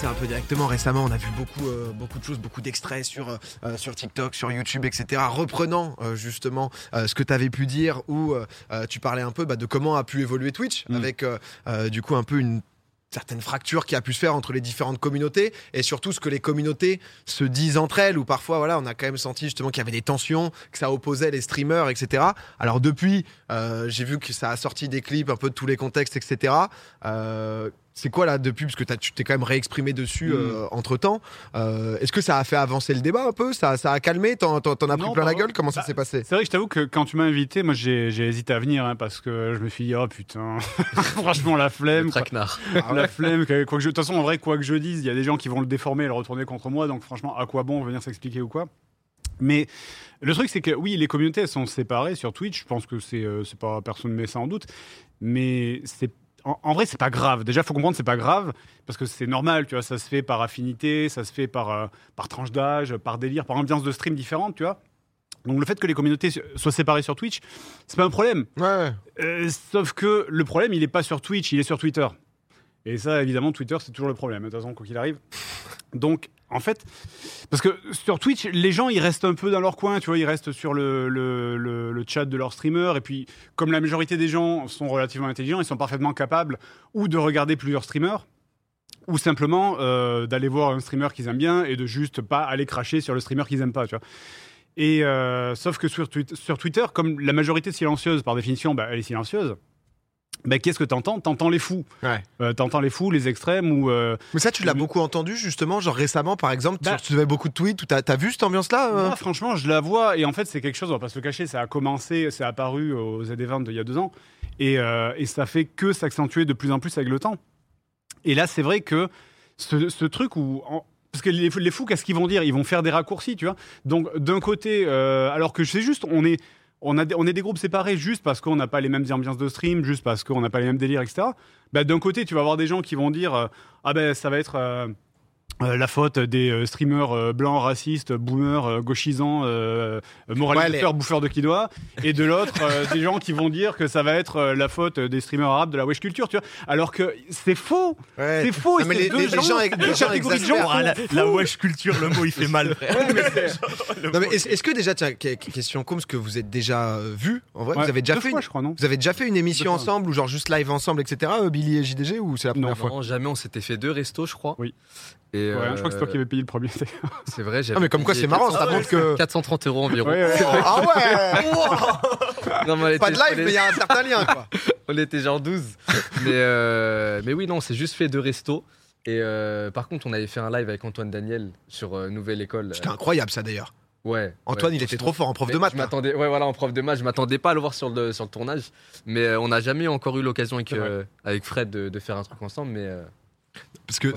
c'est un peu directement. Récemment, on a vu beaucoup, euh, beaucoup de choses, beaucoup d'extraits sur, euh, sur TikTok, sur YouTube, etc. Reprenant euh, justement euh, ce que tu avais pu dire, où euh, euh, tu parlais un peu bah, de comment a pu évoluer Twitch, Mm. avec euh, euh, du coup un peu une certaine fracture qui a pu se faire entre les différentes communautés et surtout ce que les communautés se disent entre elles où parfois voilà on a quand même senti justement qu'il y avait des tensions que ça opposait les streamers etc alors depuis euh, j'ai vu que ça a sorti des clips un peu de tous les contextes etc Euh, c'est quoi là depuis? Parce que t'as- tu t'es quand même réexprimé dessus Mm. entre temps est-ce que ça a fait avancer le débat un peu? Ça, ça a calmé? T'en, as pris Non, plein la pas gueule? Comment ça Bah, s'est passé? C'est vrai que je t'avoue que quand tu m'as invité, moi j'ai j'ai hésité à venir hein, parce que je me suis dit, oh putain, franchement la flemme. Le quoi. traquenard. Ah ouais? La flemme, que- quoi que je- de toute façon, en vrai, quoi que je dise, il y a des gens qui vont le déformer et le retourner contre moi, donc franchement, à quoi bon venir s'expliquer ou quoi? Mais le truc, c'est que oui, les communautés elles sont séparées sur Twitch, je pense que c'est euh, c'est pas, personne ne met ça en doute, mais c'est. En, en vrai, c'est pas grave. Déjà, faut comprendre, c'est pas grave parce que c'est normal, tu vois. Ça se fait par affinité, ça se fait par, euh, par tranche d'âge, par délire, par ambiance de stream différente, tu vois. Donc le fait que les communautés soient séparées sur Twitch, c'est pas un problème. ouais Euh, sauf que le problème, il est pas sur Twitch, il est sur Twitter. Et ça, évidemment, Twitter, c'est toujours le problème, de toute façon, quoi qu'il arrive. Donc, en fait, parce que sur Twitch, les gens, ils restent un peu dans leur coin, tu vois, ils restent sur le, le, le- chat de leur streamer. Et puis, comme la majorité des gens sont relativement intelligents, ils sont parfaitement capables ou de regarder plusieurs streamers, ou simplement euh, d'aller voir un streamer qu'ils aiment bien et de juste pas aller cracher sur le streamer qu'ils aiment pas, tu vois. Et euh, sauf que sur Twitter, comme la majorité silencieuse, par définition, bah, elle est silencieuse. Bah, qu'est-ce que t'entends? T'entends les fous. Ouais. Euh, t'entends les fous, les extrêmes ou. euh, mais ça tu l'as Oui. beaucoup entendu justement genre récemment par exemple Bah- tu, tu avais beaucoup de tweets t'as, t'as vu cette ambiance là Moi, franchement, je la vois et en fait, c'est quelque chose, on va pas se le cacher, ça a commencé, c'est apparu au ZD20 il y a deux ans et, euh, et ça fait que s'accentuer de plus en plus avec le temps. Et là, c'est vrai que ce, ce truc où. en- parce que les, fous- les fous, qu'est-ce qu'ils vont dire? Ils vont faire des raccourcis, tu vois? Donc, d'un côté, euh, alors que c'est juste, on est, on, a est des groupes séparés juste parce qu'on n'a pas les mêmes ambiances de stream, juste parce qu'on n'a pas les mêmes délires, etc. Bah, d'un côté, tu vas avoir des gens qui vont dire euh, Ah ben, ça va être. Euh, la faute des euh, streamers euh, blancs, racistes, boomers, euh, gauchisants, moralisateurs, bouffeurs de quinoa, et de l'autre, euh, des gens qui vont dire que ça va être euh, la faute des streamers arabes de la wesh culture, tu vois. Alors que c'est faux, Ouais. c'est faux. Non, mais les- deux les- les gens- les gens gens faux. Ah, la, la wesh culture, le mot il fait mal. Ouais, est-ce, que déjà, tiens, que- que- question com, parce que vous êtes déjà euh, vus, en vrai, Ouais, vous avez déjà fait fois, une, je crois, non vous avez déjà fait une émission ensemble ou genre juste live ensemble, etc. euh, Billy et JDG ou c'est la première Non. fois? Non, jamais on s'était fait deux restos, je crois. Oui. Et Ouais, Je crois que c'est toi qui avais payé le premier. C'est vrai, Ah mais comme quoi c'est marrant, ça montre que 430 euros environ. Ouais, ouais. ah ouais, Non, mais on était- pas de live, mais il y a un certain lien quoi. On était genre 12. mais, euh, mais oui, non, c'est juste fait deux restos. Et euh, par contre, on avait fait un live avec Antoine Daniel sur euh, Nouvelle École. C'était incroyable ça d'ailleurs. Ouais. Antoine, ouais, il était trop fort en prof Mais de maths. Je m'attendais, ouais, voilà, en prof de maths, je m'attendais pas à le voir sur le, sur le tournage. Mais euh, on n'a jamais encore eu l'occasion avec, euh, avec Fred de, de faire un truc ensemble. Mais euh, Parce que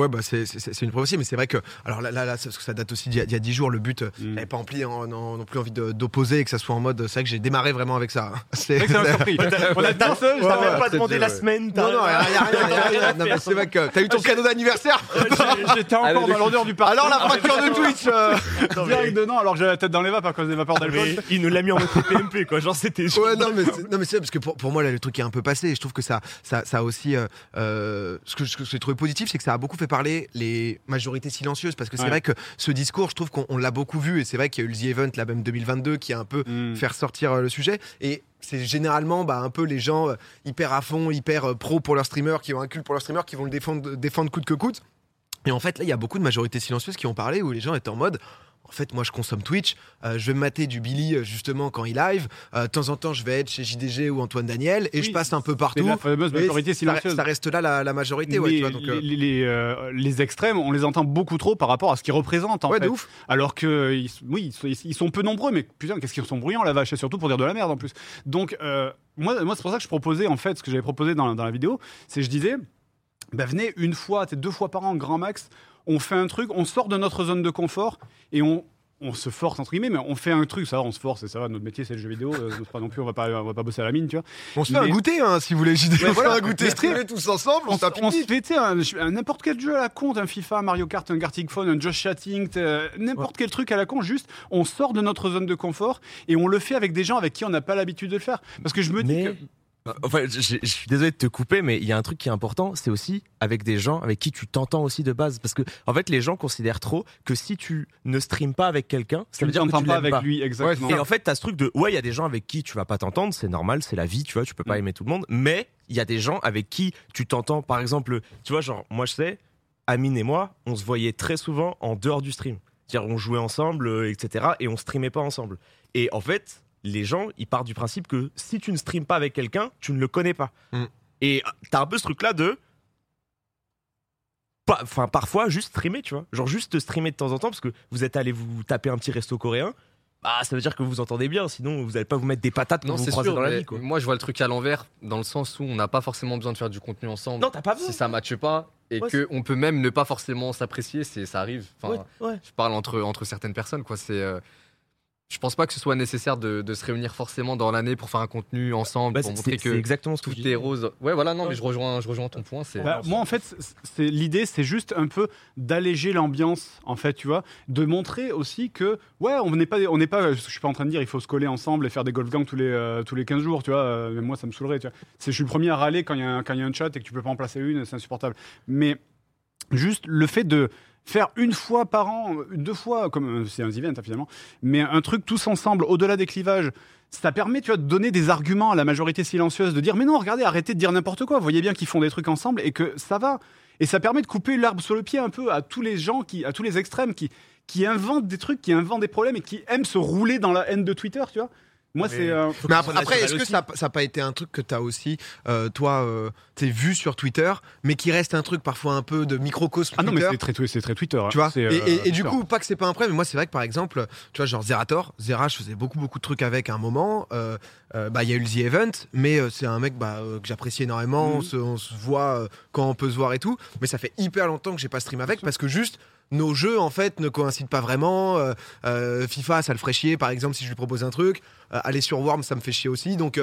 ouais bah c'est, une preuve aussi, mais c'est vrai que alors là là, parce que ça date aussi d'il y a, d'il y a 10 jours. Le but, euh, Mm. j'avais pas empli, en- non, non plus envie d'opposer et que ça soit en mode. C'est vrai que j'ai démarré vraiment avec ça. hein. C'est, vrai surpris. On a T'as un seul, t'as ouais, même ouais, pas demandé la ouais. semaine. t'as- non non, y a rien, c'est vrai que t'as eu ton cadeau d'anniversaire. J'étais encore dans l'honneur du parti. Alors la fracture de Twitch. euh, Direct dedans, alors que j'avais la tête dans les vapes à cause des vapeurs d'alcool. il nous l'a mis en mode PMP quoi. Genre c'était. Ouais, non, mais c'est, parce que pour, pour moi, là, le truc est un peu passé. Et je trouve que ça, ça, aussi. euh, ce, que, ce que j'ai trouvé positif, c'est que ça a beaucoup fait parler les majorités silencieuses. Parce que c'est Ouais. vrai que ce discours, je trouve qu'on on l'a beaucoup vu. Et c'est vrai qu'il y a eu le The Event, là, même 2022, qui a un peu Mm. fait ressortir euh, le sujet. Et c'est généralement bah, un peu les gens euh, hyper à fond, hyper euh, pro pour leur streamer, qui ont un culte pour leur streamer, qui vont le défendre, défendre coûte que coûte. Et en fait, là, il y a beaucoup de majorités silencieuses qui ont parlé où les gens étaient en mode. En fait, moi, je consomme Twitch. euh, je vais me mater du Billy euh, justement quand il live. Euh, de temps en temps, je vais être chez JDG ou Antoine Daniel et Oui, je passe un peu partout. la fameuse majorité silencieuse. ça reste là la, la majorité, ouais, Mais tu vois, donc, les, les, les extrêmes, on les entend beaucoup trop par rapport à ce qu'ils représentent. En ouais, fait. de ouf. Alors que, ils, oui, ils sont, peu nombreux, mais putain, qu'est-ce qu'ils sont bruyants la vache, et surtout pour dire de la merde en plus. Donc, moi, moi c'est pour ça que je proposais, en fait, ce que j'avais proposé dans, dans la vidéo, c'est je disais, bah, venez une fois, deux fois par an, grand max, on fait un truc, on sort de notre zone de confort et on. On se force entre guillemets, mais on fait un truc, ça va, on se force et ça va. Notre métier c'est le jeu vidéo, euh, pas non plus, on va pas, on va pas bosser à la mine, tu vois. On se fait Mais- un goûter, hein, si vous voulez. Ouais, on voilà. fait un goûter Mais streamé tous ensemble, on, on, se fait un, n'importe quel jeu à la con, un FIFA, un Mario Kart, un Gartic Phone, un Just Chatting, t'as- n'importe quel truc à la con, juste on sort de notre zone de confort et on le fait avec des gens avec qui on n'a pas l'habitude de le faire. Parce que je me dis que Enfin, je, je- suis désolé de te couper, mais il y a un truc qui est important, c'est aussi avec des gens avec qui tu t'entends aussi de base. Parce que, en fait, les gens considèrent trop que si tu ne streames pas avec quelqu'un, ça Tu veut dire que tu pas avec lui, exactement. Et en fait, t'as ce truc de ouais, il y a des gens avec qui tu vas pas t'entendre, c'est normal, c'est la vie, tu vois, tu peux pas Mm. aimer tout le monde, mais il y a des gens avec qui tu t'entends, par exemple, tu vois, genre, moi je sais, Amine et moi, on se voyait très souvent en dehors du stream. C'est-à-dire, on jouait ensemble, euh, etc., et on streamait pas ensemble. Et en fait, les gens, ils partent du principe que si tu ne streames pas avec quelqu'un, tu ne le connais pas. Mm. Et euh, t'as un peu ce truc-là de. pas- Enfin, parfois, juste streamer, tu vois. Genre, juste streamer de temps en temps, parce que vous êtes allé vous taper un petit resto coréen. Bah, ça veut dire que vous vous entendez bien, sinon vous allez pas vous mettre des patates quand Non, vous c'est croisez sûr. dans la vie, quoi. Moi, je vois le truc à l'envers, dans le sens où on n'a pas forcément besoin de faire du contenu ensemble. Non, t'as pas besoin. si ça matche pas et Ouais, que on peut même ne pas forcément s'apprécier, c'est ça arrive. Enfin, Ouais, ouais. je parle entre entre certaines personnes quoi. C'est euh, je pense pas que ce soit nécessaire de, de se réunir forcément dans l'année pour faire un contenu ensemble Bah, pour c'est montrer que exactement ce que tout est rose. Ouais, voilà, non, mais je rejoins je rejoins ton point. Bah, moi, en fait, l'idée, c'est juste un peu d'alléger l'ambiance, en fait, tu vois, de montrer aussi que, ouais, on n'est pas, on n'est pas, je suis pas en train de dire, il faut se coller ensemble et faire des golf gangs tous les euh, tous les 15 jours, tu vois. euh, mais moi, ça me saoulerait, tu vois. C'est, je suis le premier à râler quand il y, a un- quand il y a un chat et que tu peux pas en placer une, c'est insupportable. Mais juste le fait de faire une fois par an, deux fois, comme euh, c'est un event hein, finalement, mais un truc tous ensemble, au-delà des clivages, ça permet tu vois, de donner des arguments à la majorité silencieuse, de dire mais non, regardez, arrêtez de dire n'importe quoi, vous voyez bien qu'ils font des trucs ensemble et que ça va. Et ça permet de couper l'arbre sur le pied un peu à tous les gens, qui, à tous les extrêmes qui, qui inventent des trucs, qui inventent des problèmes et qui aiment se rouler dans la haine de Twitter, tu vois. Moi, Mais- c'est. euh, Mais après, est-ce que ça n'a pas été un truc que tu as aussi, euh, toi, euh, t'es vu sur Twitter, mais qui reste un truc parfois un peu de microcosme Ah non, mais c'est très, c'est très Twitter. hein. tu vois C'est, et, et- et du coup pas que c'est pas un problème mais moi c'est vrai que par exemple tu vois genre Zerator Zera je faisais beaucoup beaucoup de trucs avec à un moment euh, euh, bah il y a eu le The Event mais euh, c'est un mec bah, euh, que j'apprécie énormément Mhm. on, se, on se voit euh, quand on peut se voir et tout mais ça fait hyper longtemps que j'ai pas stream avec parce que juste nos jeux en fait ne coïncident pas vraiment. Euh, euh, FIFA ça le ferait chier par exemple si je lui propose un truc. Euh, aller sur Worm ça me fait chier aussi. Donc.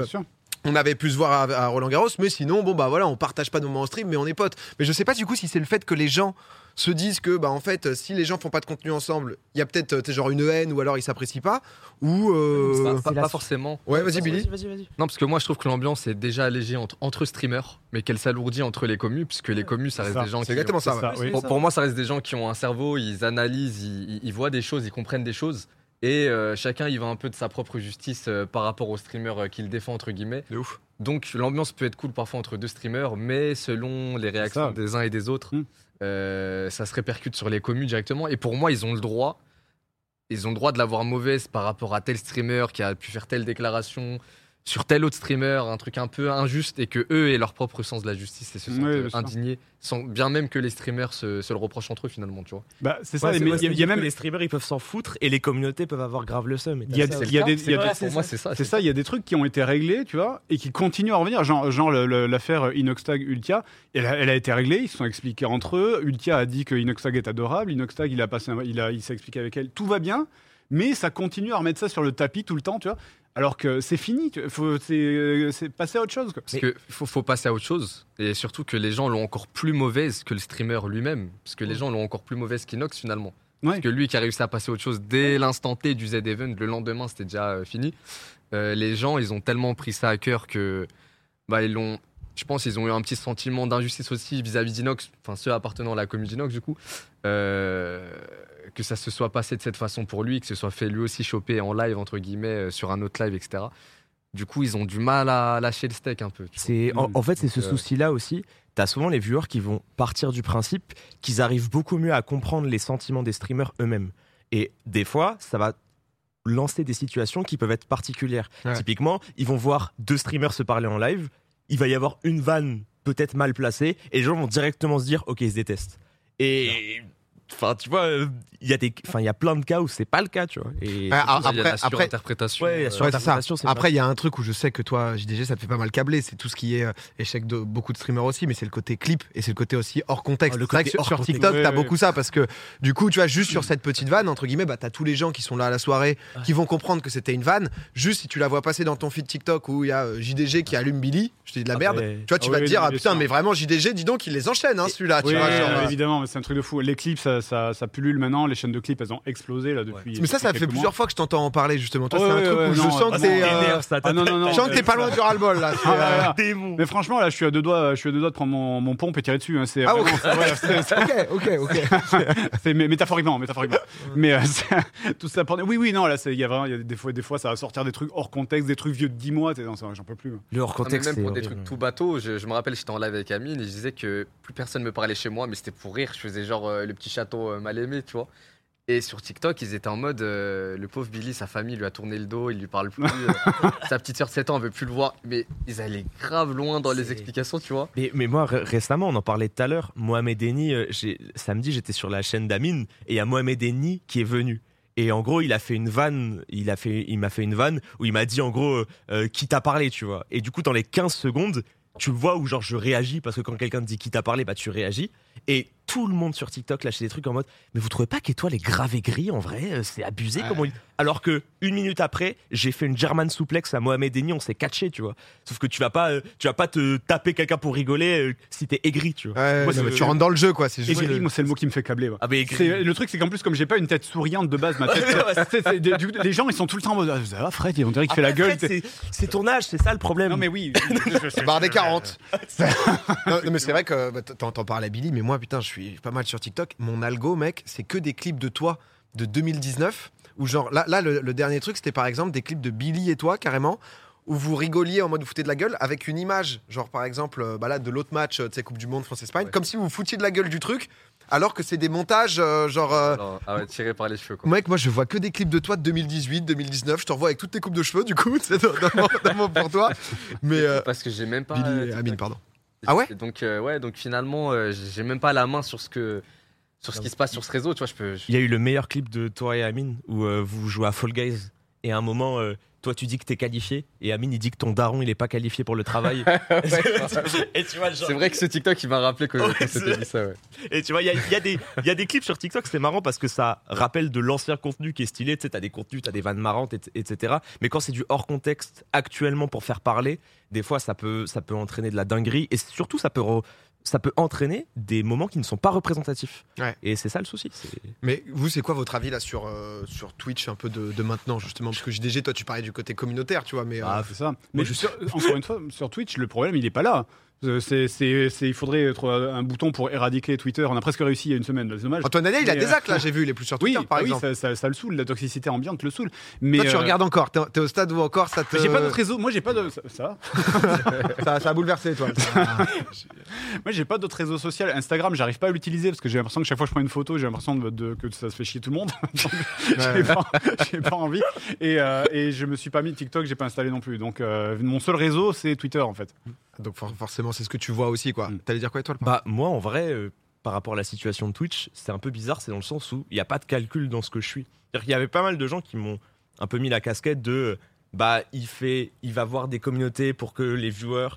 On avait pu se voir à, à Roland Garros, mais sinon, bon bah voilà, on partage pas nos moments en stream, mais on est potes. Mais je sais pas du coup si c'est le fait que les gens se disent que bah en fait, si les gens font pas de contenu ensemble, il y a peut-être euh, t'es genre une haine ou alors ils s'apprécient pas, ou euh, pas, forcément. ouais vas-y Billy. Non, parce que moi je trouve que l'ambiance est déjà allégée entre, entre streamers, mais qu'elle s'alourdit entre les commus, puisque les commus ça reste ça. des gens C'est qui. exactement ont- ça. C'est ouais. ça, oui. Pour, pour moi, ça reste des gens qui ont un cerveau, ils analysent, ils, ils- ils voient des choses, ils comprennent des choses. Et euh, chacun, il va un peu de sa propre justice euh, par rapport au streamer euh, qu'il défend, entre guillemets. De ouf. Donc l'ambiance peut être cool parfois entre deux streamers, mais selon les réactions des uns et des autres, Mm. euh, ça se répercute sur les communes directement. Et pour moi, ils ont le droit. Ils ont le droit de l'avoir mauvaise par rapport à tel streamer qui a pu faire telle déclaration sur tel autre streamer, un truc un peu injuste, et que eux aient leur propre sens de la justice et se sentent Oui, euh, indignés, sans, bien même que les streamers se, se le reprochent entre eux finalement, tu vois. Bah, c'est ça, Ouais, il y a- y même. les streamers ils peuvent s'en foutre et les communautés peuvent avoir grave le seum. Il y a- ça y des- il y a C'est des- pour moi, c'est ça. C'est ça, il y a des trucs qui ont été réglés, tu vois, et qui continuent à revenir. Genre, genre l'affaire Inoxtag Ultia, elle a, elle a été réglée, ils se sont expliqués entre eux. Ultia a dit que Inoxtag est adorable, Inoxtag il a passé, un- il a, il s'est expliqué avec elle, tout va bien, mais ça continue à remettre ça sur le tapis tout le temps, tu vois. Alors que c'est fini, faut, c'est, c'est passer à autre chose. Quoi. Parce qu'il faut, faut passer à autre chose. Et surtout que les gens l'ont encore plus mauvaise que le streamer lui-même. Parce que les gens l'ont encore plus mauvaise qu'Inox finalement. Ouais. Parce que lui qui a réussi à passer à autre chose dès l'instant T du Z-Event, le lendemain c'était déjà euh, fini. Euh, les gens, ils ont tellement pris ça à cœur que. Bah, ils l'ont. Je pense qu'ils ont eu un petit sentiment d'injustice aussi vis-à-vis d'Inox, enfin ceux appartenant à la commune d'Inox du coup, Euh, que ça se soit passé de cette façon pour lui, que ce soit fait lui aussi choper en live entre guillemets euh, sur un autre live, etc. Du coup, ils ont du mal à lâcher le steak un peu. C'est en, en fait c'est ce euh, souci-là aussi. T'as souvent les viewers qui vont partir du principe qu'ils arrivent beaucoup mieux à comprendre les sentiments des streamers eux-mêmes. Et des fois, ça va lancer des situations qui peuvent être particulières. Ouais. Typiquement, ils vont voir deux streamers se parler en live. Il va y avoir une vanne peut-être mal placée et les gens vont directement se dire ok ils se détestent. Et enfin tu vois, euh, il y a des, enfin il y a plein de cas où c'est pas le cas tu vois. Et Ah, il y a la après, après, surinterprétation. Ouais, euh, Après, il y a un truc où je sais que toi, JDG, ça te fait pas mal câbler. C'est tout ce qui est euh, échec de beaucoup de streamers aussi, mais c'est le côté clip et c'est le côté aussi hors contexte. Oh, le c'est vrai que côté sur, hors sur contexte. TikTok, Ouais, t'as ouais. beaucoup ça parce que du coup, tu vois, juste sur cette petite vanne, entre guillemets, bah, t'as tous les gens qui sont là à la soirée qui vont comprendre que c'était une vanne. Juste si tu la vois passer dans ton feed TikTok où il y a euh, JDG qui allume Billy, je te dis de la Ah, merde. ouais. Tu vois, tu Ah vas oui, te dire, ah putain, mais vraiment JDG, dis donc, il les enchaîne, hein, celui-là. évidemment, mais c'est un truc de fou. Les clips, ça, ça, ça, ça pullule maintenant. Les chaînes de clips, elles ont explosé là depuis. Mais ça, ça fait plusieurs fois que je t'entends en parler justement. Toi, Ouais, c'est un ouais, truc ouais, où je non, sens que t'es. euh, Ah non, non, non. Je sens que t'es pas loin du ras-le-bol là. c'est, Ah, euh, ouais, ouais. démon. Mais franchement, là, je suis à deux doigts, je suis à deux doigts de prendre mon, mon pompe et tirer dessus. hein. C'est Ah, ok. ouais, Ok, ok, ok. c'est mé- métaphoriquement, métaphoriquement. Mais euh, tout ça pour... Oui, oui, non, là, c'est- il y a vraiment, il y a des fois, des fois, ça va sortir des trucs hors contexte, des trucs vieux de 10 mois. j'en peux plus. Le hors mais contexte, même pour des trucs tout bateau, je, me rappelle, j'étais en live avec Amine et je disais que plus personne me parlait chez moi, mais c'était pour rire. Je faisais genre euh, le petit château euh, mal aimé, tu vois. Et sur TikTok, ils étaient en mode euh, le pauvre Billy, sa famille lui a tourné le dos, il lui parle plus. euh, sa petite sœur de 7 ans, elle veut plus le voir. Mais ils allaient grave loin dans les explications, tu vois. Mais, mais moi, ré- récemment, on en parlait tout à l'heure. Mohamed Eni, euh, samedi, j'étais sur la chaîne d'Amine et il y a Mohamed Eni qui est venu. Et en gros, il a fait une vanne, il a fait, il m'a fait une vanne où il m'a dit en gros euh, euh, qui t'a parlé, tu vois. Et du coup, dans les 15 secondes, tu vois où genre je réagis parce que quand quelqu'un te dit qui t'a parlé, bah tu réagis. Et tout le monde sur TikTok lâchait des trucs en mode mais vous trouvez pas qu'étoile est grave aigri en vrai euh, c'est abusé Ouais. comment il... alors que une minute après j'ai fait une German souplex à Mohamed Eni on s'est catché tu vois sauf que tu vas pas euh, tu vas pas te taper quelqu'un pour rigoler euh, si t'es aigri tu vois Ouais, Moi, non, tu rentres dans le jeu quoi. C'est juste. Aigri, le- moi, c'est le mot qui me fait câbler. moi. ah mais Le truc, c'est qu'en plus, comme j'ai pas une tête souriante de base, ma tête. du coup, les gens, ils sont tout le temps en mode Ah, Fred, on dirait qu'il fait la gueule. Fred, c'est- ton âge c'est ça le problème Non, mais oui. Barre des 40. non, mais c'est vrai que bah, t'en t'en parles à Billy, mais moi, putain, je suis pas mal sur TikTok. Mon algo, mec, c'est que des clips de toi de 2019. Où genre, là, là le, le dernier truc, c'était par exemple des clips de Billy et toi, carrément, où vous rigoliez en mode vous foutez de la gueule avec une image, genre par exemple, euh, bah là, de l'autre match, euh, tu sais, Coupe du Monde France-Espagne, Ouais. comme si vous vous foutiez de la gueule du truc, alors que c'est des montages, euh, genre. euh, Alors, ah ouais, tiré par les cheveux, quoi. Mec, moi je vois que des clips de toi de 2018, 2019. Je te revois avec toutes tes coupes de cheveux, du coup, c'est pour toi. Mais euh, Parce que j'ai même pas. Billy. Amine, pardon. Ah ouais Donc, euh, ouais, donc finalement, euh, j'ai même pas la main sur ce que. Sur ce qui se passe sur ce réseau, tu vois, je peux. je- il y a eu le meilleur clip de toi et Amine où euh, vous jouez à Fall Guys et à un moment euh, toi tu dis que t'es qualifié et Amine il dit que ton daron il est pas qualifié pour le travail et tu vois genre C'est vrai que ce TikTok, il m'a rappelé que Ouais, c'est- dit ça, ouais. Et tu vois, il y a, il y a des- il y a des clips sur TikTok, c'est marrant parce que ça rappelle de l'ancien contenu qui est stylé. Tu sais, t'as des contenus, t'as des vannes marrantes, et- etc. Mais quand c'est du hors contexte actuellement pour faire parler, des fois ça peut, ça peut entraîner de la dinguerie et surtout ça peut, re- ça peut entraîner des moments qui ne sont pas représentatifs. Ouais. Et c'est ça le souci. Mais vous, c'est quoi votre avis là sur, euh, sur Twitch un peu de, de maintenant, justement? Parce que JDG, toi, tu parlais du côté communautaire, tu vois, mais. euh, Ah, c'est ça. Mais sur- encore une fois, sur Twitch, le problème, il est pas là. Euh, C'est, c'est, c'est- il faudrait trouver un bouton pour éradiquer Twitter. On a presque réussi il y a une semaine. C'est dommage. Antoine Daniel, il a des euh, actes là, j'ai vu, il est plus sur Oui, Twitter par ah oui, exemple. ça, ça- ça le saoule. La toxicité ambiante le saoule. Mais Toi, tu euh, regardes encore, t'es t'es au stade où encore ça te. J'ai pas d'autres réseaux. Moi, j'ai pas de. Ça, ça ça, ça a bouleversé, toi. Moi, j'ai pas d'autres réseaux sociaux. Instagram, j'arrive pas à l'utiliser parce que j'ai l'impression que chaque fois que je prends une photo, j'ai l'impression de, de- que ça se fait chier tout le monde. Donc, j'ai pas, j'ai pas envie. Et, euh, et je me suis pas mis TikTok, j'ai pas installé non plus. Donc, euh, mon seul réseau, c'est Twitter en fait. Donc for- forcément, c'est ce que tu vois aussi, quoi. Mm. T'allais dire quoi, toi le Bah, moi, en vrai, euh, par rapport à la situation de Twitch, c'est un peu bizarre. C'est dans le sens où il n'y a pas de calcul dans ce que je suis. C'est-à-dire qu'il y avait pas mal de gens qui m'ont un peu mis la casquette de euh, bah, il, fait, il va voir des communautés pour que les viewers.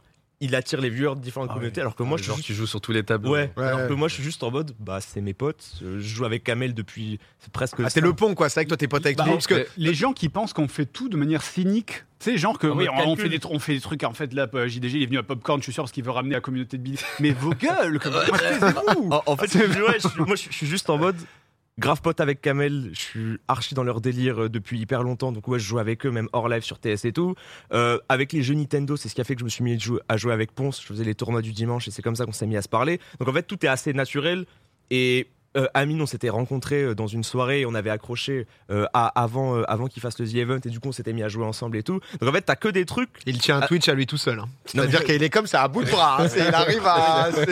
Il attire les viewers de différentes Ah communautés, ouais. alors que moi, Moi, je suis genre, tu joues sur tous les tableaux. Ouais, Ouais, alors ouais. que moi je suis juste en mode, bah c'est mes potes, je joue avec Kamel depuis c'est presque. Ah, c'est le pont, quoi. C'est vrai que toi, t'es pote avec Bah, monde. Parce que les gens qui pensent qu'on fait tout de manière cynique, tu sais, genre que oui, on, fait des, on fait des trucs, en fait, là, euh, JDG, il est venu à Popcorn, je suis sûr, parce qu'il veut ramener la communauté de Billy. Mais vos gueules, comment c'est En, en fait, ouais, je suis- moi je suis juste en mode grave pote avec Kamel, je suis archi dans leur délire euh, depuis hyper longtemps, donc ouais, je joue avec eux, même hors live sur TS et tout. Euh, avec les jeux Nintendo, c'est ce qui a fait que je me suis mis à jouer, à jouer avec Ponce, je faisais les tournois du dimanche et c'est comme ça qu'on s'est mis à se parler. Donc en fait, tout est assez naturel et. Euh, Amine, on s'était rencontrés euh, dans une soirée et on avait accroché euh, à- avant, euh, avant qu'il fasse le The Event et du coup on s'était mis à jouer ensemble et tout. Donc en fait, t'as que des trucs il tient un Ah. Twitch à lui tout seul. hein. C'est-à-dire mais- qu'il est comme ça, à bout de bras. hein. C'est- Il arrive à. C'est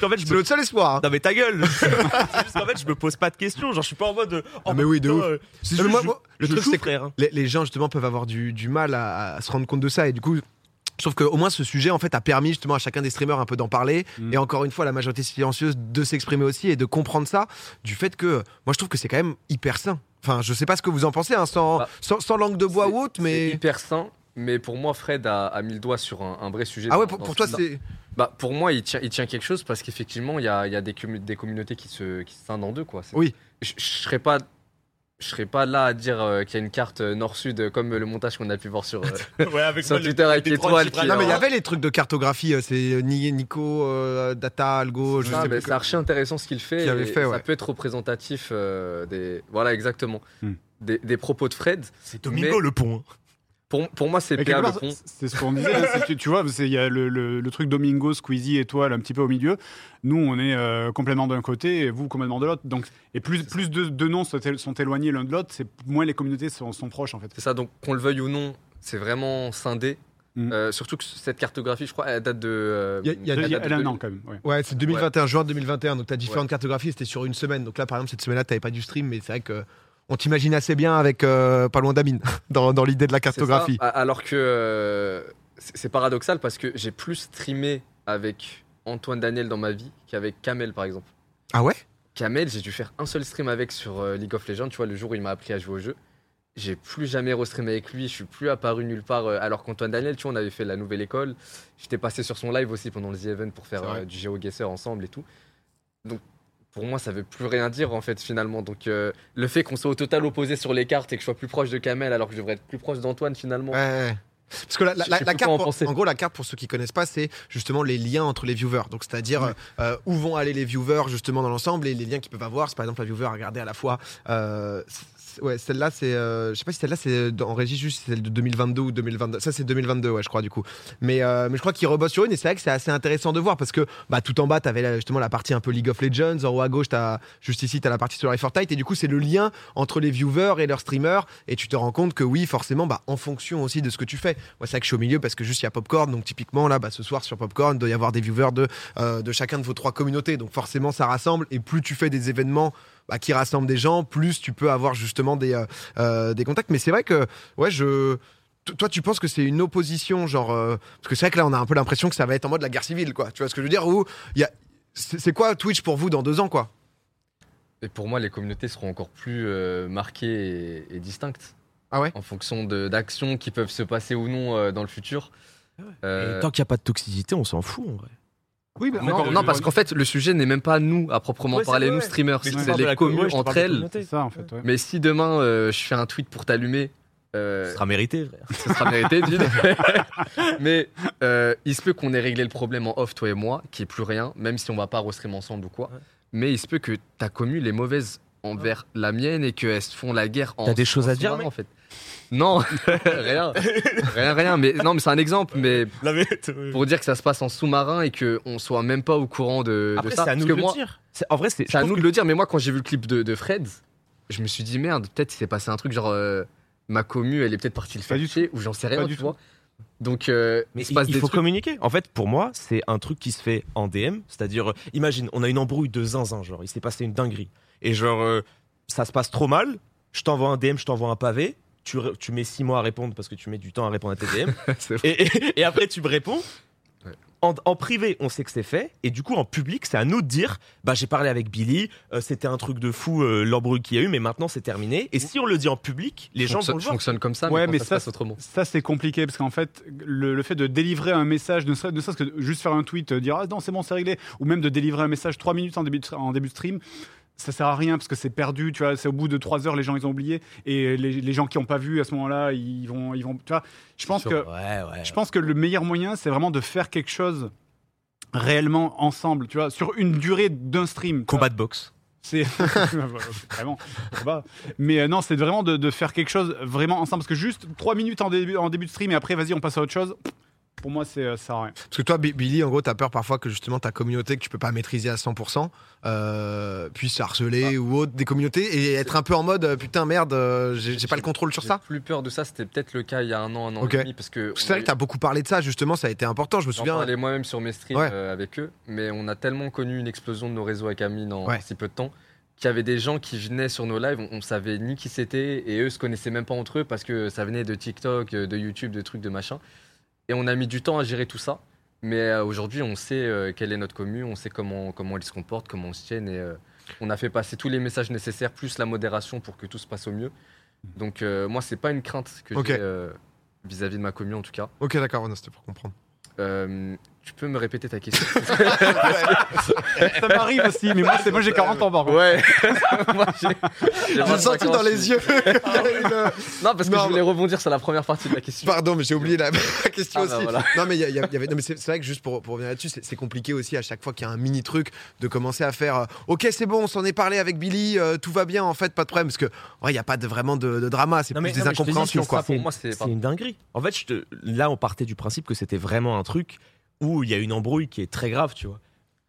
qu'en fait, me notre seul espoir. hein. Non mais ta gueule C'est juste qu'en fait je me pose pas de questions, genre je suis pas en mode... Oh, Ah, mais oui, de putain, ouf. juste, moi- je- le truc, c'est que hein. les, les gens justement peuvent avoir du, du mal à, à se rendre compte de ça et du coup je trouve qu'au moins ce sujet en fait a permis justement à chacun des streamers un peu d'en parler Mm. et encore une fois la majorité silencieuse de s'exprimer aussi et de comprendre ça du fait que moi je trouve que c'est quand même hyper sain enfin je sais pas ce que vous en pensez hein, sans, Bah, sans, sans langue de bois ou autre mais hyper sain. Mais pour moi, Fred a, a mis le doigt sur un, un vrai sujet. ah ouais pour, toi c'est Bah, pour moi, il tient, il tient quelque chose parce qu'effectivement, il y a, y a des, des communautés qui se, qui se scindent en deux. Quoi. Oui. Je, je serais pas je serais pas là à dire euh, qu'il y a une carte euh, nord-sud euh, comme le montage qu'on a pu voir sur, euh, Ouais, avec sur moi, les- Twitter avec les trois l'étoile. qui- Non, mais il y avait les trucs de cartographie, c'est Ni- Nico, euh, Data, Algo, je Ah, sais bah, c'est archi intéressant ce qu'il fait. Et fait, Ça peut être représentatif euh, des. Voilà, exactement. Hmm. Des, des propos de Fred. C'est Domingo Mais- le pont. Pour, pour moi, c'est PA le c'est- ce qu'on disait. hein, tu, tu vois, c'est- il y a le, le- le truc Domingo, Squeezie, étoile, un petit peu au milieu. Nous, on est euh, complètement d'un côté et vous complètement de l'autre. Donc, et plus, plus de, de noms sont, élo- sont éloignés l'un de l'autre, c'est moins les communautés sont, sont proches en fait. C'est ça, donc qu'on le veuille ou non, c'est vraiment scindé. Hmm. Euh, surtout que cette cartographie, je crois, elle date de. euh, Il y a- elle Elle, de un 2000. an quand même. ouais. Ouais, c'est 2021, juin 2021. Donc, tu as différentes Ouais. cartographies, c'était sur une semaine. Donc là, par exemple, cette semaine-là, tu pas du stream, mais c'est vrai que on t'imagine assez bien avec euh, pas loin d'Amine dans, dans l'idée de la ça. cartographie. Alors que euh, c'est paradoxal parce que j'ai plus streamé avec Antoine Daniel dans ma vie qu'avec Kamel par exemple. Ah ouais? Kamel, j'ai dû faire un seul stream avec sur euh, League of Legends, tu vois, le jour où il m'a appris à jouer au jeu. J'ai plus jamais restreamé avec lui, je suis plus apparu nulle part. alors qu'Antoine Daniel, tu vois, on avait fait la nouvelle école. J'étais passé sur son live aussi pendant le The Event pour faire du GeoGuessr ensemble et tout. Donc pour moi, ça veut plus rien dire en fait finalement. Donc euh, le fait qu'on soit au total opposé sur les cartes et que je sois plus proche de Kamel alors que je devrais être plus proche d'Antoine finalement. Ouais. Parce que la, carte, en pour- penser. en gros, la carte pour ceux qui connaissent pas, c'est justement les liens entre les viewers. Donc, c'est-à-dire euh, où vont aller les viewers justement dans l'ensemble et les liens qu'ils peuvent avoir. C'est par exemple un viewer à regarder à la fois. euh, ouais, celle-là, c'est. euh, je sais pas si celle-là, c'est dans- en régie juste celle de 2022 ou 2022. Ça, c'est 2022, ouais, je crois du coup. Mais, euh, mais je crois qu'ils rebossent sur une et c'est vrai que c'est assez intéressant de voir parce que bah, tout en bas, tu avais justement la partie un peu League of Legends. En haut à gauche, as, juste ici, tu as la partie sur Fortnite et du coup, c'est le lien entre les viewers et leurs streamers. Et tu te rends compte que oui, forcément, bah, en fonction aussi de ce que tu fais. Moi, c'est vrai que je suis au milieu parce que juste il y a Popcorn. Donc, typiquement, là, bah, ce soir sur Popcorn, il doit y avoir des viewers de, euh, de chacun de vos trois communautés. Donc, forcément, ça rassemble. Et plus tu fais des événements bah, qui rassemblent des gens, plus tu peux avoir justement des, euh, euh, des contacts. Mais c'est vrai que, ouais, je. Toi, tu penses que c'est une opposition, genre. euh, Parce que c'est vrai que là, on a un peu l'impression que ça va être en mode la guerre civile, quoi. Tu vois ce que je veux dire? Ou il y a. C'est quoi Twitch pour vous dans deux ans, quoi? Et pour moi, les communautés seront encore plus euh, marquées et, et distinctes. Ah ouais? En fonction de- d'actions qui peuvent se passer ou non euh, dans le futur. Euh, Et tant qu'il n'y a pas de toxicité, on s'en fout en vrai. Oui, mais non, non, parce qu'en fait, le sujet n'est même pas nous à proprement Ouais, parler, vrai. nous streamers. C'est les communes entre elles. communautés. c'est ça en fait. ouais. Mais si demain euh, je fais un tweet pour t'allumer, euh, Ce sera mérité, frère. ce sera mérité. Mais euh, il se peut qu'on ait réglé le problème en off, toi et moi, qui est plus rien, même si on va pas restream ensemble ou quoi. Ouais. Mais il se peut que ta commune est mauvaise envers la mienne et qu'elles se font la guerre en T'as des choses à dire, en fait. Non, rien, rien, rien. Mais non, mais c'est un exemple. Mais La vérité, oui. pour dire que ça se passe en sous-marin et qu'on soit même pas au courant de, de Après, ça. c'est à Parce nous que de le moi, dire. C'est- En vrai, c'est. c'est à nous de le dire. Mais moi, quand j'ai vu le clip de, de Fred, je me suis dit merde, peut-être il s'est passé un truc genre euh, ma commu, elle est peut-être partie le Pas faire du chier, ou j'en sais Pas rien, du tu tout. vois. Donc, euh, Mais il se passe il des faut trucs. communiquer. En fait, pour moi, c'est un truc qui se fait en DM. C'est-à-dire, euh, imagine, on a une embrouille de zinzin, genre, il s'est passé une dinguerie. Et genre, euh, ça se passe trop mal. Je t'envoie un DM, je t'envoie un pavé. Tu, mets six mois à répondre parce que tu mets du temps à répondre à tes DM. Et, et- et après, tu me réponds. Ouais. En, en privé, on sait que c'est fait. Et du coup, en public, c'est à nous de dire bah, j'ai parlé avec Billy, euh, c'était un truc de fou, euh, l'embrouille qu'il y a eu, mais maintenant c'est terminé. Et si on le dit en public, les gens vont fonctionne, le voir. fonctionne comme ça, Ouais, mais, mais quand ça, ça, se passe autrement. Ça, c'est compliqué parce qu'en fait, le, le fait de délivrer un message, ne serait- ne serait-ce que juste faire un tweet, euh, dire ah non, c'est bon, c'est réglé, ou même de délivrer un message trois minutes en début de, en début de stream, ça sert à rien parce que c'est perdu, tu vois, c'est au bout de trois heures, les gens ils ont oublié, et les, les gens qui n'ont pas vu à ce moment-là, ils vont, ils vont, tu vois, je pense que. Ouais, ouais. Je pense que le meilleur moyen, c'est vraiment de faire quelque chose réellement ensemble, tu vois, sur une durée d'un stream. Combat de boxe. C'est vraiment. Mais euh, non, c'est vraiment de, de faire quelque chose vraiment ensemble. Parce que juste 3 minutes en début, en début de stream et après, vas-y, on passe à autre chose. Pour moi, c'est euh, ça sert à rien. Parce que toi, Bi- Billy, en gros, t'as peur parfois que justement ta communauté que tu peux pas maîtriser à 100% euh, puisse harceler ou autre des communautés et être un peu en mode euh, putain merde, j'ai pas le contrôle sur ça. plus peur de ça, c'était peut-être le cas il y a un an, un an et demi, parce que. C'est vrai que t'as beaucoup parlé de ça justement, ça a été important. Je me J'en souviens. parlais moi-même sur mes streams Ouais. euh, avec eux, mais on a tellement connu une explosion de nos réseaux avec Amine en Ouais. si peu de temps qu'il y avait des gens qui venaient sur nos lives, on, on savait ni qui c'était et eux se connaissaient même pas entre eux parce que ça venait de TikTok, de YouTube, de trucs, de machin. Et on a mis du temps à gérer tout ça, mais euh, aujourd'hui on sait euh, quelle est notre commu, on sait comment comment elle se comporte, comment on se tienne et euh, on a fait passer tous les messages nécessaires plus la modération pour que tout se passe au mieux. Donc euh, moi c'est pas une crainte que j'ai euh, vis-à-vis de ma commu en tout cas. Ok, d'accord, c'était pour comprendre. Euh, Tu peux me répéter ta question Ça m'arrive aussi, mais moi, j'ai 40 ans par contre. Ouais. Moi, j'ai- j'ai J'ai 25 senti ans, dans les yeux. une- Non, parce que Non, je voulais rebondir sur la première partie de la question. Pardon, mais j'ai oublié la, la question Ah, bah, aussi. voilà. Non, mais il y, a- il y a- il y avait. non, mais c'est c'est vrai que juste pour, pour revenir là-dessus, c'est c'est compliqué aussi à chaque fois qu'il y a un mini truc de commencer à faire. euh, ok, c'est bon, on s'en est parlé avec Billy, euh, tout va bien en fait, pas de problème, parce que ouais, il y a pas de, vraiment de, de drama, c'est Non, plus mais- des incompréhensions c'est quoi. ça, Pour moi, c'est C'est une dinguerie. En fait, je te- là, on partait du principe que c'était vraiment un truc où il y a une embrouille qui est très grave, tu vois.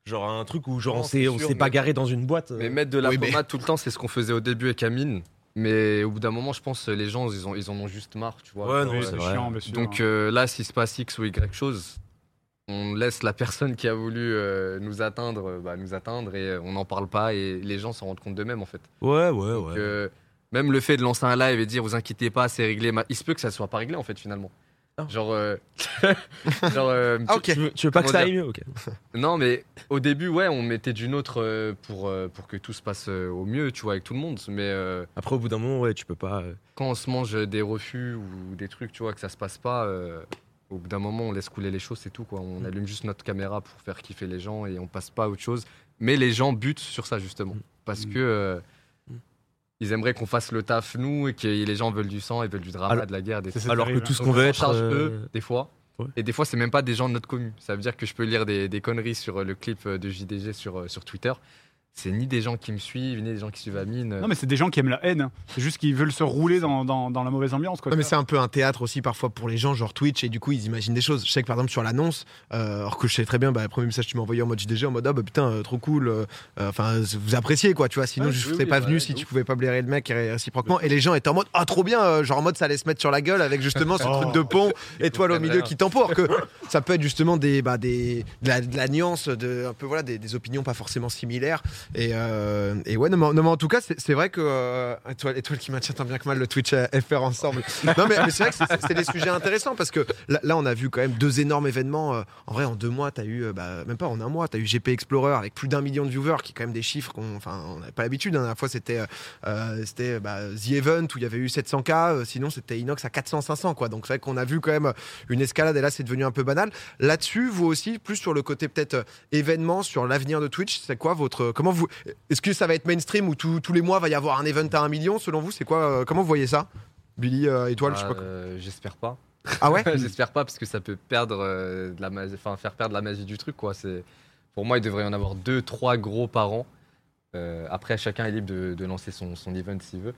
Genre un truc où genre Non, on s'est on s'est pas mais- garé dans une boîte. euh. Mais mettre de la Oui, mais- pommade tout le temps, c'est ce qu'on faisait au début avec Amine. Mais au bout d'un moment, je pense les gens, ils, ont, ils en ont juste marre, tu vois. Ouais, non, Oui, c'est c'est vrai. chiant, bien sûr. Donc euh, là, s'il se passe X ou Y chose, on laisse la personne qui a voulu euh, nous atteindre, euh, bah, nous atteindre et euh, on n'en parle pas et les gens s'en rendent compte d'eux-mêmes en fait. Ouais, ouais, Donc, ouais. euh, même le fait de lancer un live et dire vous inquiétez pas, c'est réglé, il se peut que ça soit pas réglé en fait finalement. Genre, euh, genre euh, Ah, ok. Tu veux, tu veux pas que ça aille mieux ok. non mais au début ouais, on mettait du nôtre euh, pour euh, pour que tout se passe au mieux, tu vois, avec tout le monde. Mais Après, au bout d'un moment, ouais, tu peux pas. quand on se mange des refus ou des trucs, tu vois, que ça se passe pas, au bout d'un moment, on laisse couler les choses, c'est tout, quoi. On Mm. allume juste notre caméra pour faire kiffer les gens et on passe pas à autre chose. Mais les gens butent sur ça, justement. Parce Mm. que Mm. Ils aimeraient qu'on fasse le taf, nous, et que les gens veulent du sang, ils veulent du drama, Alors- de la guerre, des Alors que tout ce qu'on on veut être. charge euh, eux, des fois. Ouais. Et des fois, c'est même pas des gens de notre commu. Ça veut dire que je peux lire des, des conneries sur euh, le clip de JDG sur, euh, sur Twitter. C'est ni des gens qui me suivent, ni des gens qui suivent Amine. Non, mais c'est des gens qui aiment la haine. C'est juste qu'ils veulent se rouler dans, dans, dans la mauvaise ambiance. Quoi. Non, mais c'est un peu un théâtre aussi parfois pour les gens, genre Twitch, et du coup ils imaginent des choses. Je sais que par exemple sur l'annonce, euh, alors que je sais très bien, bah, le premier message que tu m'as envoyé en mode JDG en mode ah bah putain, euh, trop cool, euh, euh, enfin vous appréciez quoi, tu vois, sinon Ouais, je oui, serais oui, pas bah, venu si ouf. tu pouvais pas blairer le mec et réciproquement. Et les gens étaient en mode ah trop bien, euh, genre en mode ça allait se mettre sur la gueule avec justement ce Oh. truc de pont, étoile au milieu qui t'emporte, que ça peut être justement des, bah, des, de, la, de la nuance, de, un peu voilà, des, des opinions pas forcément similaires. Et, euh, et ouais, non, mais, non, mais en tout cas, c'est vrai que. Euh, étoile, étoile qui maintient tant bien que mal le Twitch FR ensemble. non, mais, mais c'est vrai que c'est- des sujets intéressants parce que là, là, on a vu quand même deux énormes événements. euh, en vrai, en deux mois, tu as eu, euh, bah, même pas en un mois, tu as eu GP Explorer avec plus d'un million de viewers, qui est quand même des chiffres qu'on enfin, on n'avait pas l'habitude. hein. La dernière fois, c'était c'était bah, The Event où il y avait eu 700K, euh, sinon c'était Inox à 400-500. quoi. Donc c'est vrai qu'on a vu quand même une escalade et là, c'est devenu un peu banal. Là-dessus, vous aussi, plus sur le côté peut-être événement, sur l'avenir de Twitch, c'est quoi votre. Comment vous. Est-ce que ça va être mainstream où tous tous les mois va y avoir un event à un million Selon vous, c'est quoi euh, Comment vous voyez ça? Billy, euh, étoile, je sais pas. Euh, J'espère pas. Ah ouais? J'espère pas parce que ça peut perdre euh, de la magie, enfin faire perdre la magie du truc quoi. C'est pour moi il devrait y en avoir deux, trois gros par an. Euh, après chacun est libre de, de lancer son, son event s'il veut.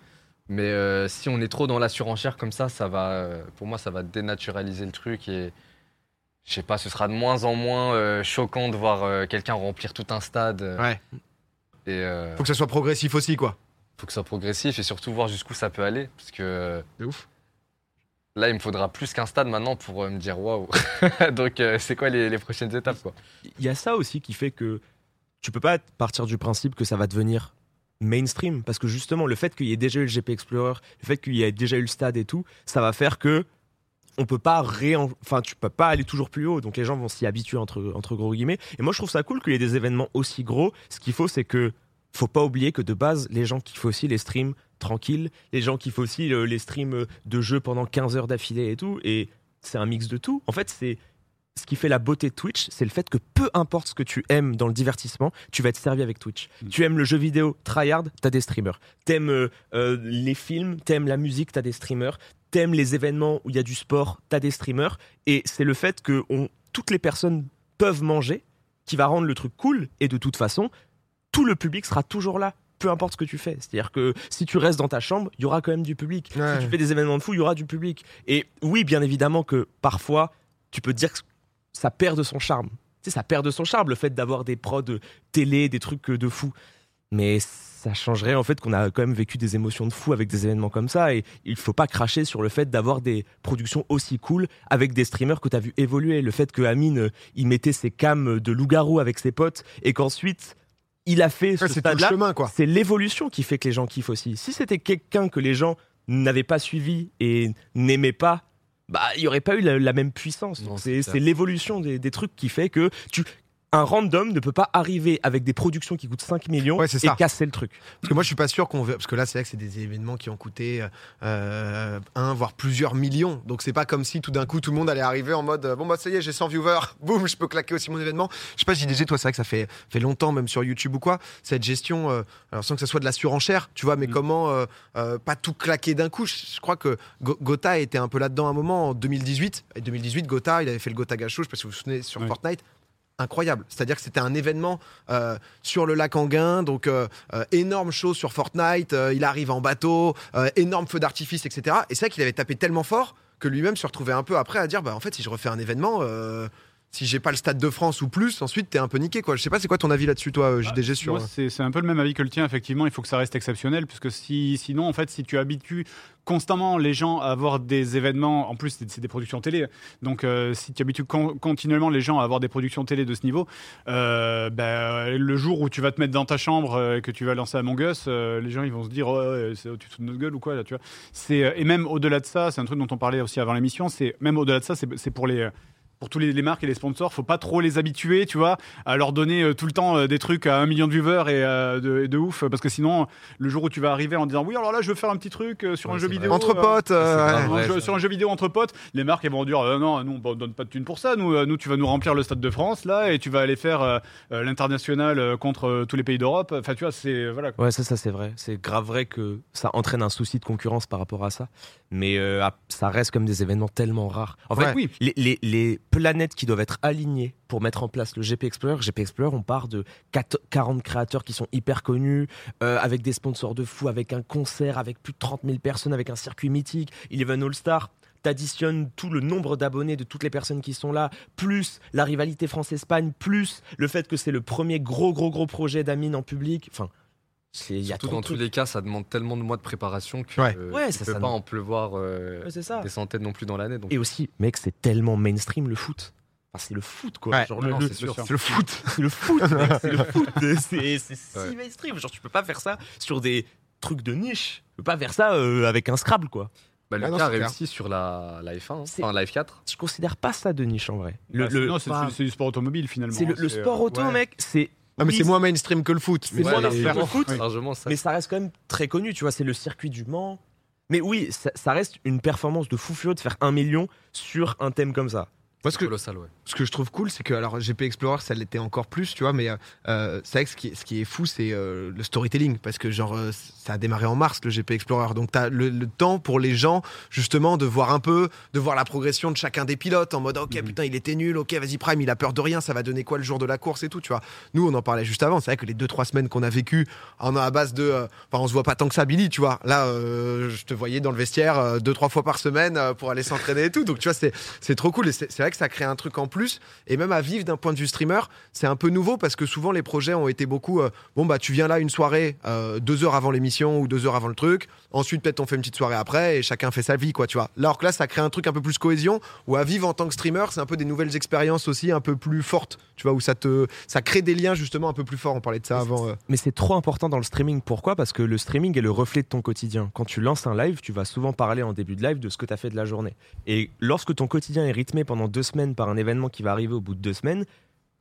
Mais euh, si on est trop dans la surenchère comme ça, ça va, euh, pour moi ça va dénaturaliser le truc et je sais pas, ce sera de moins en moins euh, choquant de voir euh, quelqu'un remplir tout un stade. euh, Ouais. Et euh, Faut que ça soit progressif aussi, quoi. faut que ça soit progressif et surtout voir jusqu'où ça peut aller parce que De ouf. Là, il me faudra plus qu'un stade maintenant pour euh, me dire waouh. Donc, euh, c'est quoi les, les prochaines étapes quoi? Il y a ça aussi qui fait que tu peux pas partir du principe que ça va devenir mainstream parce que justement le fait qu'il y ait déjà eu le GP Explorer, le fait qu'il y ait déjà eu le stade et tout, ça va faire que on peut pas réen... enfin tu peux pas aller toujours plus haut donc les gens vont s'y habituer entre entre gros guillemets et moi je trouve ça cool qu'il y ait des événements aussi gros ce qu'il faut c'est que faut pas oublier que de base les gens kiffent aussi les streams tranquilles les gens kiffent aussi euh, les streams de jeux pendant 15 heures d'affilée et tout et c'est un mix de tout en fait c'est ce qui fait la beauté de Twitch, c'est le fait que peu importe ce que tu aimes dans le divertissement, tu vas être servi avec Twitch. Mm. Tu aimes le jeu vidéo, tryhard, t'as des streamers. T'aimes euh, euh, les films, t'aimes la musique, t'as des streamers. T'aimes les événements où il y a du sport, t'as des streamers. Et c'est le fait que on- toutes les personnes peuvent manger qui va rendre le truc cool. Et de toute façon, tout le public sera toujours là. Peu importe ce que tu fais. C'est-à-dire que si tu restes dans ta chambre, il y aura quand même du public. Ouais. Si tu fais des événements de fou, il y aura du public. Et oui, bien évidemment que parfois, tu peux te dire que ça perd de son charme. Tu sais, ça perd de son charme le fait d'avoir des prods de télé, des trucs de fou. Mais ça changerait en fait qu'on a quand même vécu des émotions de fou avec des événements comme ça. Et il faut pas cracher sur le fait d'avoir des productions aussi cool avec des streamers que tu as vu évoluer. Le fait que Amine, euh, il mettait ses cams de loup-garou avec ses potes et qu'ensuite, il a fait ce Ouais, chemin, quoi. C'est l'évolution qui fait que les gens kiffent aussi. Si c'était quelqu'un que les gens n'avaient pas suivi et n'aimaient pas, bah il y aurait pas eu la, la même puissance. Non, c'est C'est clair. c'est l'évolution des, des trucs qui fait que tu un random ne peut pas arriver avec des productions qui coûtent 5 millions Ouais, et ça. casser le truc. Parce que moi, je suis pas sûr qu'on. veut- Parce que là, c'est vrai que c'est des événements qui ont coûté euh, un, voire plusieurs millions. Donc, c'est pas comme si tout d'un coup, tout le monde allait arriver en mode Bon, bah, ça y est, j'ai 100 viewers, boum, je peux claquer aussi mon événement. Je sais pas, JDG, toi, c'est vrai que ça fait, fait longtemps, même sur YouTube ou quoi, cette gestion, euh, alors sans que ça soit de la surenchère, tu vois, mais Mm. comment euh, pas tout claquer d'un coup. Je, crois que Go- Gotha était un peu là-dedans à un moment en 2018. Et 2018, Gotha, il avait fait le Gotha Gacho, je sais pas si vous vous souvenez, sur. Fortnite. Incroyable. C'est-à-dire que c'était un événement euh, sur le lac Anguin, donc euh, euh, énorme chose sur Fortnite. il arrive en bateau, énorme feu d'artifice, etc. Et c'est vrai qu'il avait tapé tellement fort que lui-même se retrouvait un peu après à dire bah en fait si je refais un événement, si j'ai pas le Stade de France ou plus, ensuite t'es un peu niqué quoi. Je sais pas c'est quoi ton avis là-dessus toi euh, JDG sur. Moi, c'est un peu le même avis que le tien, effectivement. Il faut que ça reste exceptionnel, puisque si, sinon, en fait, si tu habitues constamment les gens à avoir des événements, en plus, c'est des productions télé, donc euh, si tu habitues con- continuellement les gens à avoir des productions télé de ce niveau, euh, ben, le jour où tu vas te mettre dans ta chambre euh, et que tu vas lancer Among Us, euh, les gens ils vont se dire, c'est- tu te fous de notre gueule ou quoi, là, tu vois. Euh, et même au-delà de ça, c'est un truc dont on parlait aussi avant l'émission, c'est même au-delà de ça, c'est pour les pour tous les, les marques et les sponsors, faut pas trop les habituer, tu vois, à leur donner euh, tout le temps euh, des trucs à un million de viewers et euh, de, et de ouf, parce que sinon, le jour où tu vas arriver en disant oui, alors là, je veux faire un petit truc euh, sur Ouais, un jeu vidéo. Entre potes, euh, un jeu- sur un jeu vidéo entre potes, les marques elles vont dire euh, non, nous on donne pas de thunes pour ça, nous, euh, nous tu vas nous remplir le stade de France là et tu vas aller faire l'international euh, contre euh, tous les pays d'Europe. Enfin, tu vois, c'est voilà. quoi. Ouais, ça, ça c'est vrai. C'est grave vrai que ça entraîne un souci de concurrence par rapport à ça. Mais ça reste comme des événements tellement rares. En fait, Ouais. Oui. les, les- les planètes qui doivent être alignées pour mettre en place le GP Explorer, GP Explorer, on part de 4 40 créateurs qui sont hyper connus, euh, avec des sponsors de fou, avec un concert, avec plus de 30 000 personnes, avec un circuit mythique, Eleven All-Star. T'additionnes tout le nombre d'abonnés de toutes les personnes qui sont là, plus la rivalité France-Espagne, plus le fait que c'est le premier gros, gros, gros projet d'Amine en public. Enfin, il y a Surtout trop dans tous les cas, ça demande tellement de mois de préparation que Ouais. euh, Ouais, tu ça, peux ça pas en pleuvoir euh, Ouais, c'est ça. des centaines non plus dans l'année. Et aussi, mec, c'est tellement mainstream le foot. Enfin, c'est le foot, quoi. Ouais. Genre, Non, le, le- c'est sûr. C'est le foot. c'est le foot, mec, c'est le foot. C'est c'est si mainstream. Genre, tu peux pas faire ça sur des trucs de niche. Tu peux pas faire ça euh, avec un Scrabble, quoi. bah, Ah Lucas non, a clair. réussi sur la, la F1, hein. C'est- enfin la F4. Je considère pas ça de niche, en vrai. Le, Bah, le- non, c'est pas- du sport automobile finalement. c'est le, le sport euh, auto, ouais. mec, c'est. Non mais oui, c'est moins mainstream que le foot. C'est moins faire le foot. Largement, ça. Mais ça reste quand même très connu, tu vois. C'est le circuit du Mans. Mais oui, ça, ça reste une performance de fou furieux de faire un million sur un thème comme ça. Moi, ce que, colossal, ouais. ce que je trouve cool, c'est que alors GP Explorer, ça l'était encore plus, tu vois, mais euh, euh, c'est vrai que ce qui, est- ce qui est fou, c'est euh, le storytelling, parce que genre euh, ça a démarré en mars le GP Explorer, donc t'as le, le temps pour les gens justement de voir un peu, de voir la progression de chacun des pilotes en mode ok Mhm. putain il était nul, ok vas-y Prime il a peur de rien, ça va donner quoi le jour de la course et tout, tu vois. Nous on en parlait juste avant, c'est vrai que les deux trois semaines qu'on a vécu en à base de, enfin on se voit pas tant que ça Billy, tu vois. Là je te voyais dans le vestiaire deux trois fois par semaine pour aller s'entraîner et tout, donc tu vois c'est trop cool et c'est vrai que ça crée un truc en plus et même à vivre d'un point de vue streamer c'est un peu nouveau parce que souvent les projets ont été beaucoup euh, bon bah tu viens là une soirée euh, deux heures avant l'émission ou deux heures avant le truc ensuite peut-être on fait une petite soirée après et chacun fait sa vie quoi tu vois alors que là ça crée un truc un peu plus cohésion ou à vivre en tant que streamer c'est un peu des nouvelles expériences aussi un peu plus fortes tu vois où ça te ça crée des liens justement un peu plus forts on parlait de ça avant euh. Mais c'est trop important dans le streaming. Pourquoi? Parce que le streaming est le reflet de ton quotidien. Quand tu lances un live, tu vas souvent parler en début de live de ce que tu as fait de la journée. Et lorsque ton quotidien est rythmé pendant deux semaines par un événement qui va arriver au bout de deux semaines,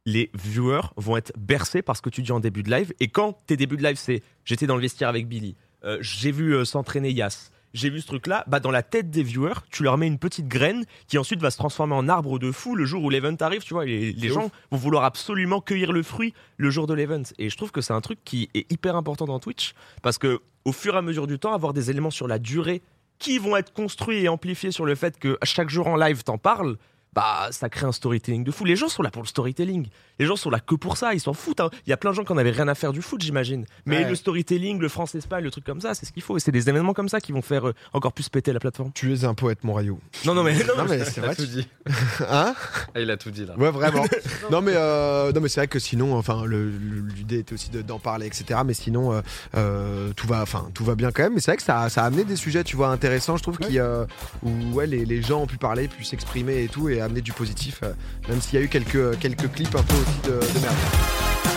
les viewers vont être bercés par ce que tu dis en début de live. Et quand tes débuts de live, c'est j'étais dans le vestiaire avec Billy, euh, j'ai vu euh, s'entraîner Yas, j'ai vu ce truc-là, bah dans la tête des viewers, tu leur mets une petite graine qui ensuite va se transformer en arbre de fou le jour où l'event arrive, tu vois. Les, gens vont vouloir absolument cueillir le fruit le jour de l'event. Et je trouve que c'est un truc qui est hyper important dans Twitch parce que au fur et à mesure du temps, avoir des éléments sur la durée qui vont être construits et amplifiés sur le fait que chaque jour en live t'en parles, bah ça crée un storytelling de fou. Les gens sont là pour le storytelling. Les gens sont là que pour ça, ils s'en foutent. hein. Il y a plein de gens qui en avaient rien à faire du foot, j'imagine. Mais Ouais. le storytelling, le France-Espagne, le truc comme ça, c'est ce qu'il faut. Et c'est des événements comme ça qui vont faire euh, encore plus péter la plateforme. tu es un poète mon Rayou Non, non, mais, non, non mais Il c'est a vrai tout tu- dit. hein? Ah, il a tout dit là. Ouais, vraiment. non, mais, euh, non, mais c'est vrai que sinon, enfin, l'idée était aussi de- d'en parler, etc. Mais sinon, euh, euh, tout, va, enfin, tout va bien quand même. Mais c'est vrai que ça, a- ça a amené des sujets, tu vois, intéressants, je trouve, qui, euh, où ouais, les, les gens ont pu parler, pu s'exprimer et tout, et amener du positif, euh, même s'il y a eu quelques, quelques clips un peu aussi de merde.